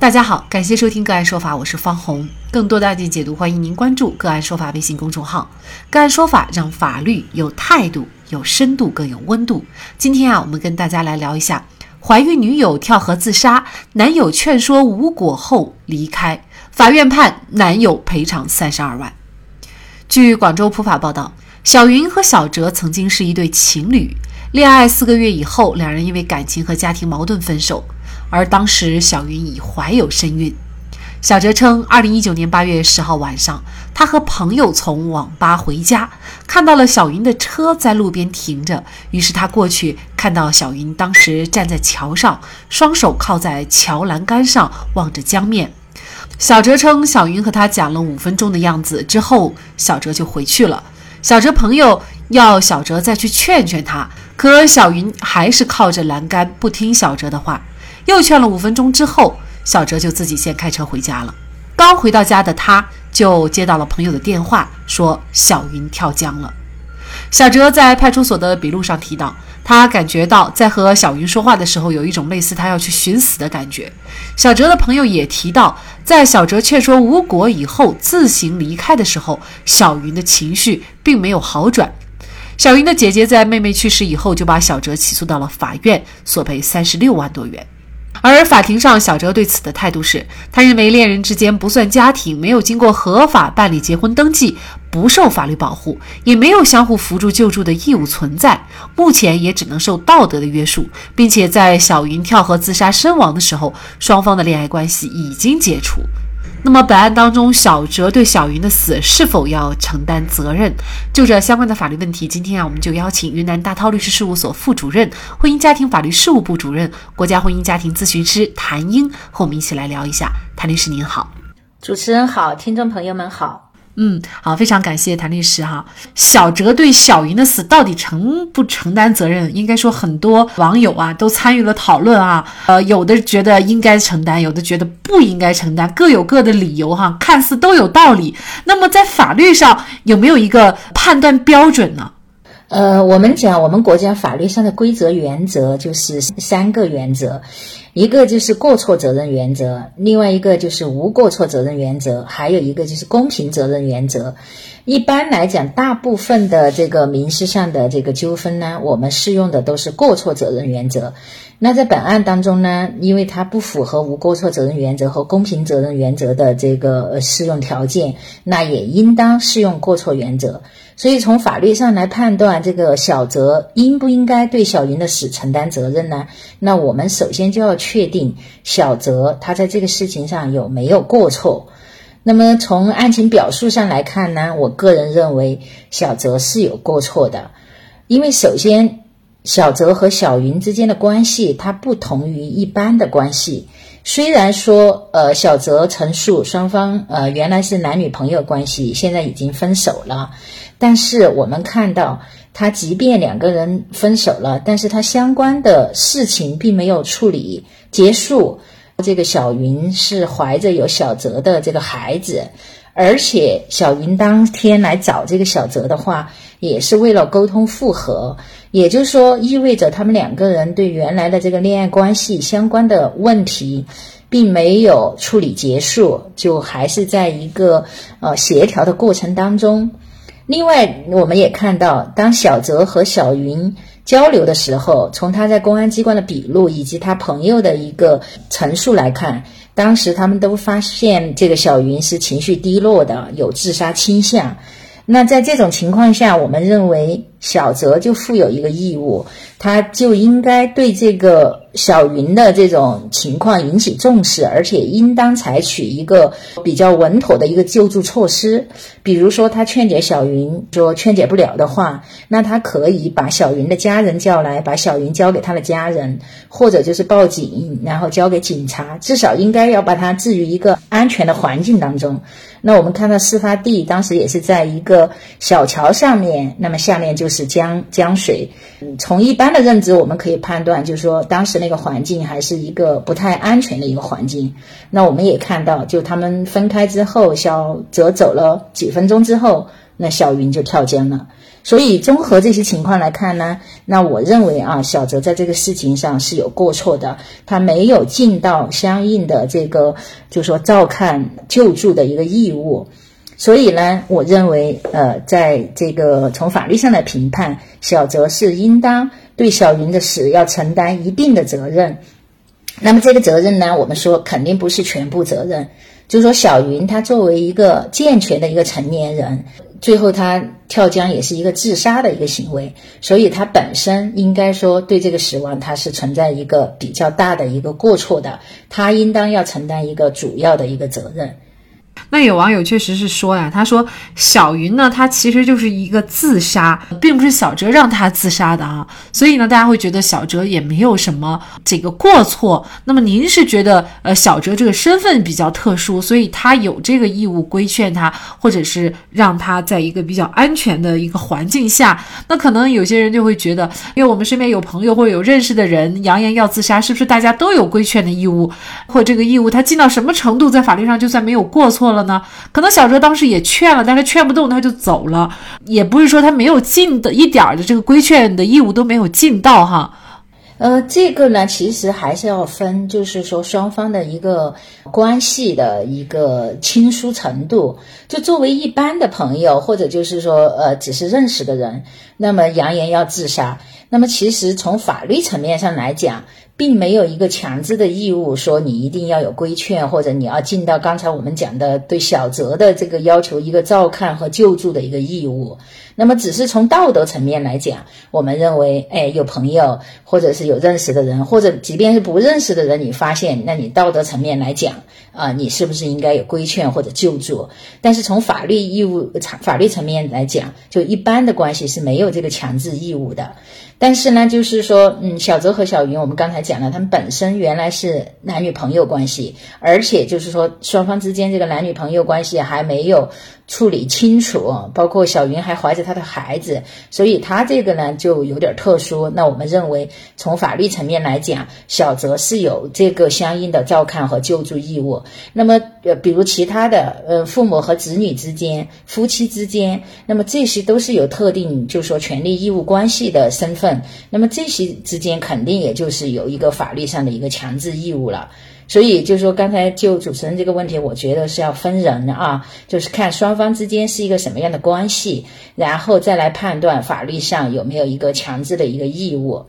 大家好，感谢收听个案说法，我是方红。更多的案件解读，欢迎您关注个案说法微信公众号。个案说法让法律有态度、有深度、更有温度。今天啊，我们跟大家来聊一下：怀孕女友跳河自杀，男友劝说无果后离开，法院判男友赔偿三十二万。据广州普法报道，小云和小哲曾经是一对情侣，恋爱四个月以后，两人因为感情和家庭矛盾分手。而当时小云已怀有身孕。小哲称，二零一九年八月十号晚上，他和朋友从网吧回家，看到了小云的车在路边停着，于是他过去，看到小云当时站在桥上，双手靠在桥栏杆上，望着江面。小哲称，小云和他讲了五分钟的样子之后，小哲就回去了。小哲朋友要小哲再去劝劝他，可小云还是靠着栏杆不听小哲的话。又劝了五分钟之后，小哲就自己先开车回家了。刚回到家的他，就接到了朋友的电话，说小云跳江了。小哲在派出所的笔录上提到，他感觉到在和小云说话的时候，有一种类似他要去寻死的感觉。小哲的朋友也提到，在小哲劝说无果以后，自行离开的时候，小云的情绪并没有好转。小云的姐姐在妹妹去世以后，就把小哲起诉到了法院，索赔三十六万多元。而法庭上，小哲对此的态度是，他认为恋人之间不算家庭，没有经过合法办理结婚登记，不受法律保护，也没有相互扶助救助的义务存在，目前也只能受道德的约束，并且在小云跳河自杀身亡的时候，双方的恋爱关系已经解除。那么本案当中，小哲对小云的死是否要承担责任？就这相关的法律问题，今天啊，我们就邀请云南大韬律师事务所副主任、婚姻家庭法律事务部主任、国家婚姻家庭咨询师谭英和我们一起来聊一下。谭律师您好，主持人好，听众朋友们好。嗯，好，非常感谢谭律师哈。小哲对小云的死到底承不承担责任？应该说很多网友啊都参与了讨论啊，呃，有的觉得应该承担，有的觉得不应该承担，各有各的理由哈，看似都有道理。那么在法律上有没有一个判断标准呢？呃，我们讲我们国家法律上的规则原则就是三个原则。一个就是过错责任原则，另外一个就是无过错责任原则，还有一个就是公平责任原则。一般来讲，大部分的这个民事上的这个纠纷呢，我们适用的都是过错责任原则。那在本案当中呢，因为它不符合无过错责任原则和公平责任原则的这个适用条件，那也应当适用过错原则。所以从法律上来判断这个小泽应不应该对小云的死承担责任呢？那我们首先就要确定小泽他在这个事情上有没有过错。那么从案情表述上来看呢，我个人认为小泽是有过错的，因为首先。小泽和小云之间的关系，它不同于一般的关系。虽然说，呃，小泽陈述双方呃原来是男女朋友关系，现在已经分手了，但是我们看到，他即便两个人分手了，但是他相关的事情并没有处理结束。这个小云是怀着有小泽的这个孩子，而且小云当天来找这个小泽的话，也是为了沟通复合。也就是说，意味着他们两个人对原来的这个恋爱关系相关的问题，并没有处理结束，就还是在一个呃协调的过程当中。另外，我们也看到，当小泽和小云交流的时候，从他在公安机关的笔录以及他朋友的一个陈述来看，当时他们都发现这个小云是情绪低落的，有自杀倾向。那在这种情况下，我们认为小泽就负有一个义务，他就应该对这个小云的这种情况引起重视，而且应当采取一个比较稳妥的一个救助措施。比如说，他劝解小云说劝解不了的话，那他可以把小云的家人叫来，把小云交给他的家人，或者就是报警，然后交给警察，至少应该要把他置于一个安全的环境当中。那我们看到事发地当时也是在一个小桥上面，那么下面就是江江水。从一般的认知，我们可以判断，就是说当时那个环境还是一个不太安全的一个环境。那我们也看到，就他们分开之后，小泽走了几分钟之后，那小云就跳江了。所以综合这些情况来看呢，那我认为啊，小泽在这个事情上是有过错的，他没有尽到相应的这个，就是说照看救助的一个义务。所以呢，我认为，呃，在这个从法律上来评判，小泽是应当对小云的死要承担一定的责任。那么这个责任呢，我们说肯定不是全部责任。就是说，小云她作为一个健全的一个成年人，最后她跳江也是一个自杀的一个行为，所以她本身应该说对这个死亡，她是存在一个比较大的一个过错的，她应当要承担一个主要的一个责任。那有网友确实是说呀，他说小云呢，他其实就是一个自杀，并不是小哲让他自杀的啊，所以呢，大家会觉得小哲也没有什么这个过错。那么您是觉得，呃，小哲这个身份比较特殊，所以他有这个义务规劝他，或者是让他在一个比较安全的一个环境下。那可能有些人就会觉得，因为我们身边有朋友或者有认识的人扬言要自杀，是不是大家都有规劝的义务？或这个义务他尽到什么程度，在法律上就算没有过错？了呢？可能小哲当时也劝了，但是劝不动，他就走了。也不是说他没有尽的一点儿的这个规劝的义务都没有尽到哈。呃，这个呢，其实还是要分，就是说双方的一个关系的一个亲疏程度。就作为一般的朋友，或者就是说呃只是认识的人，那么扬言要自杀，那么其实从法律层面上来讲。并没有一个强制的义务，说你一定要有规劝，或者你要尽到刚才我们讲的对小泽的这个要求一个照看和救助的一个义务。那么，只是从道德层面来讲，我们认为，哎，有朋友或者是有认识的人，或者即便是不认识的人，你发现，那你道德层面来讲，啊，你是不是应该有规劝或者救助？但是从法律义务、法律层面来讲，就一般的关系是没有这个强制义务的。但是呢，就是说，嗯，小泽和小云，我们刚才讲了，他们本身原来是男女朋友关系，而且就是说，双方之间这个男女朋友关系还没有。处理清楚，包括小云还怀着他的孩子，所以他这个呢就有点特殊。那我们认为，从法律层面来讲，小泽是有这个相应的照看和救助义务。那么，呃，比如其他的，呃，父母和子女之间、夫妻之间，那么这些都是有特定，就是说权利义务关系的身份。那么这些之间肯定也就是有一个法律上的一个强制义务了。所以就是说，刚才就主持人这个问题，我觉得是要分人啊，就是看双方之间是一个什么样的关系，然后再来判断法律上有没有一个强制的一个义务。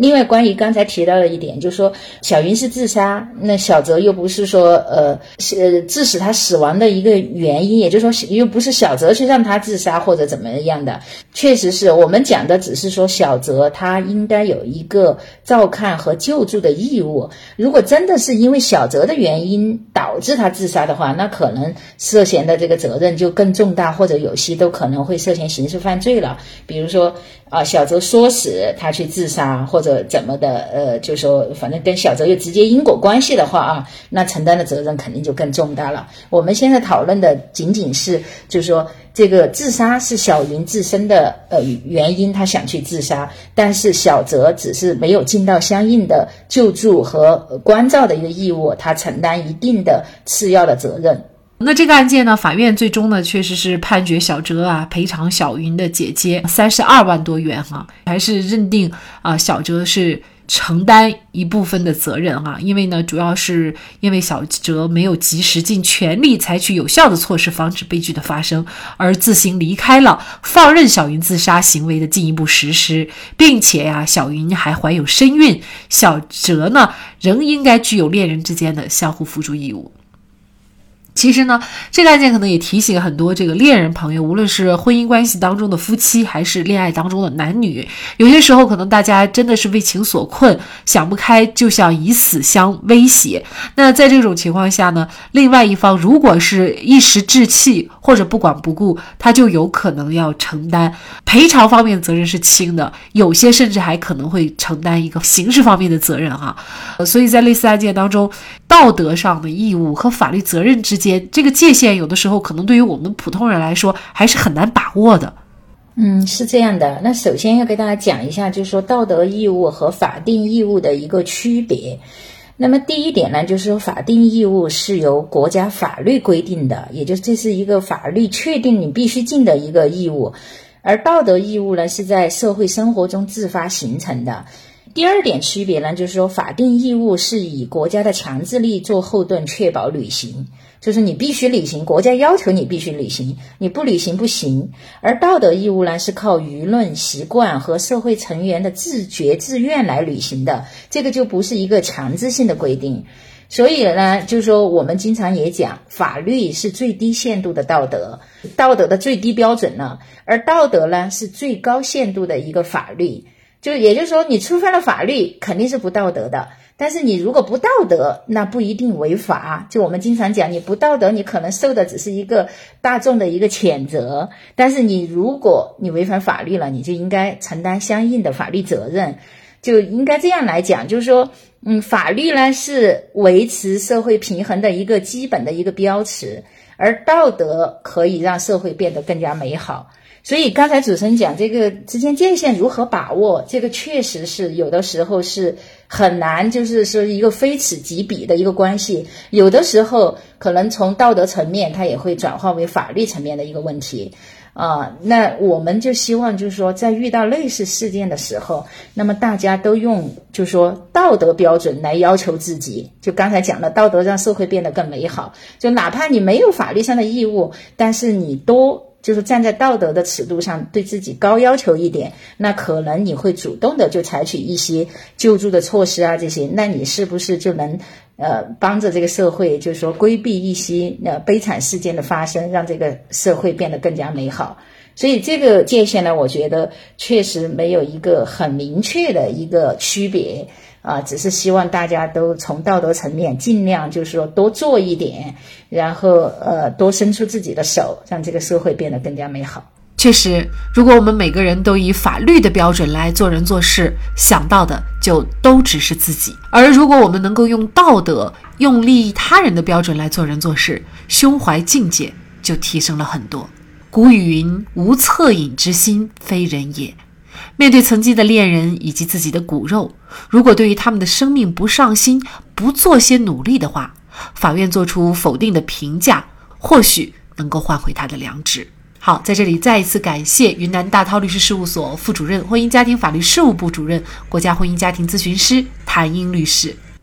另外，关于刚才提到的一点，就是说小云是自杀，那小泽又不是说呃是致使他死亡的一个原因，也就是说又不是小泽去让他自杀或者怎么样的。确实是我们讲的，只是说小泽他应该有一个照看和救助的义务。如果真的是因为小泽的原因导致他自杀的话，那可能涉嫌的这个责任就更重大，或者有些都可能会涉嫌刑事犯罪了。比如说啊，小泽唆使他去自杀，或者，怎么的？呃，就说反正跟小泽有直接因果关系的话啊，那承担的责任肯定就更重大了。我们现在讨论的仅仅是，就是说这个自杀是小云自身的呃原因，他想去自杀，但是小泽只是没有尽到相应的救助和关照的一个义务，他承担一定的次要的责任。那这个案件呢，法院最终呢，确实是判决小哲啊赔偿小云的姐姐三十二万多元哈，还是认定啊小哲是承担一部分的责任哈，因为呢，主要是因为小哲没有及时尽全力采取有效的措施防止悲剧的发生，而自行离开了，放任小云自杀行为的进一步实施，并且呀，小云还怀有身孕，小哲呢仍应该具有恋人之间的相互扶助义务。其实呢，这个案件可能也提醒很多这个恋人朋友，无论是婚姻关系当中的夫妻，还是恋爱当中的男女，有些时候可能大家真的是为情所困，想不开就想以死相威胁。那在这种情况下呢，另外一方如果是一时置气或者不管不顾，他就有可能要承担赔偿方面责任是轻的，有些甚至还可能会承担一个刑事方面的责任哈。所以在类似案件当中，道德上的义务和法律责任之间。这个界限有的时候可能对于我们普通人来说还是很难把握的。嗯，是这样的。那首先要给大家讲一下，就是说道德义务和法定义务的一个区别。那么第一点呢，就是说法定义务是由国家法律规定的，也就是这是一个法律确定你必须尽的一个义务，而道德义务呢是在社会生活中自发形成的。第二点区别呢，就是说法定义务是以国家的强制力做后盾，确保履行，就是你必须履行，国家要求你必须履行，你不履行不行。而道德义务呢，是靠舆论、习惯和社会成员的自觉自愿来履行的，这个就不是一个强制性的规定。所以呢，就是说我们经常也讲，法律是最低限度的道德，道德的最低标准呢，而道德呢是最高限度的一个法律。就也就是说，你触犯了法律，肯定是不道德的。但是你如果不道德，那不一定违法。就我们经常讲，你不道德，你可能受的只是一个大众的一个谴责。但是你如果你违反法律了，你就应该承担相应的法律责任。就应该这样来讲，就是说，嗯，法律呢是维持社会平衡的一个基本的一个标尺，而道德可以让社会变得更加美好。所以刚才主持人讲这个之间界限如何把握，这个确实是有的时候是很难，就是说一个非此即彼的一个关系。有的时候可能从道德层面，它也会转化为法律层面的一个问题啊。那我们就希望就是说，在遇到类似事件的时候，那么大家都用就是说道德标准来要求自己。就刚才讲的，道德让社会变得更美好。就哪怕你没有法律上的义务，但是你多。就是站在道德的尺度上对自己高要求一点，那可能你会主动的就采取一些救助的措施啊，这些，那你是不是就能呃帮着这个社会，就是说规避一些呃悲惨事件的发生，让这个社会变得更加美好？所以这个界限呢，我觉得确实没有一个很明确的一个区别。啊，只是希望大家都从道德层面尽量就是说多做一点，然后呃多伸出自己的手，让这个社会变得更加美好。确实，如果我们每个人都以法律的标准来做人做事，想到的就都只是自己；而如果我们能够用道德、用利益他人的标准来做人做事，胸怀境界就提升了很多。古语云：“无恻隐之心，非人也。”面对曾经的恋人以及自己的骨肉，如果对于他们的生命不上心，不做些努力的话，法院做出否定的评价，或许能够换回他的良知。好，在这里再一次感谢云南大韬律师事务所副主任、婚姻家庭法律事务部主任、国家婚姻家庭咨询师谭英律师。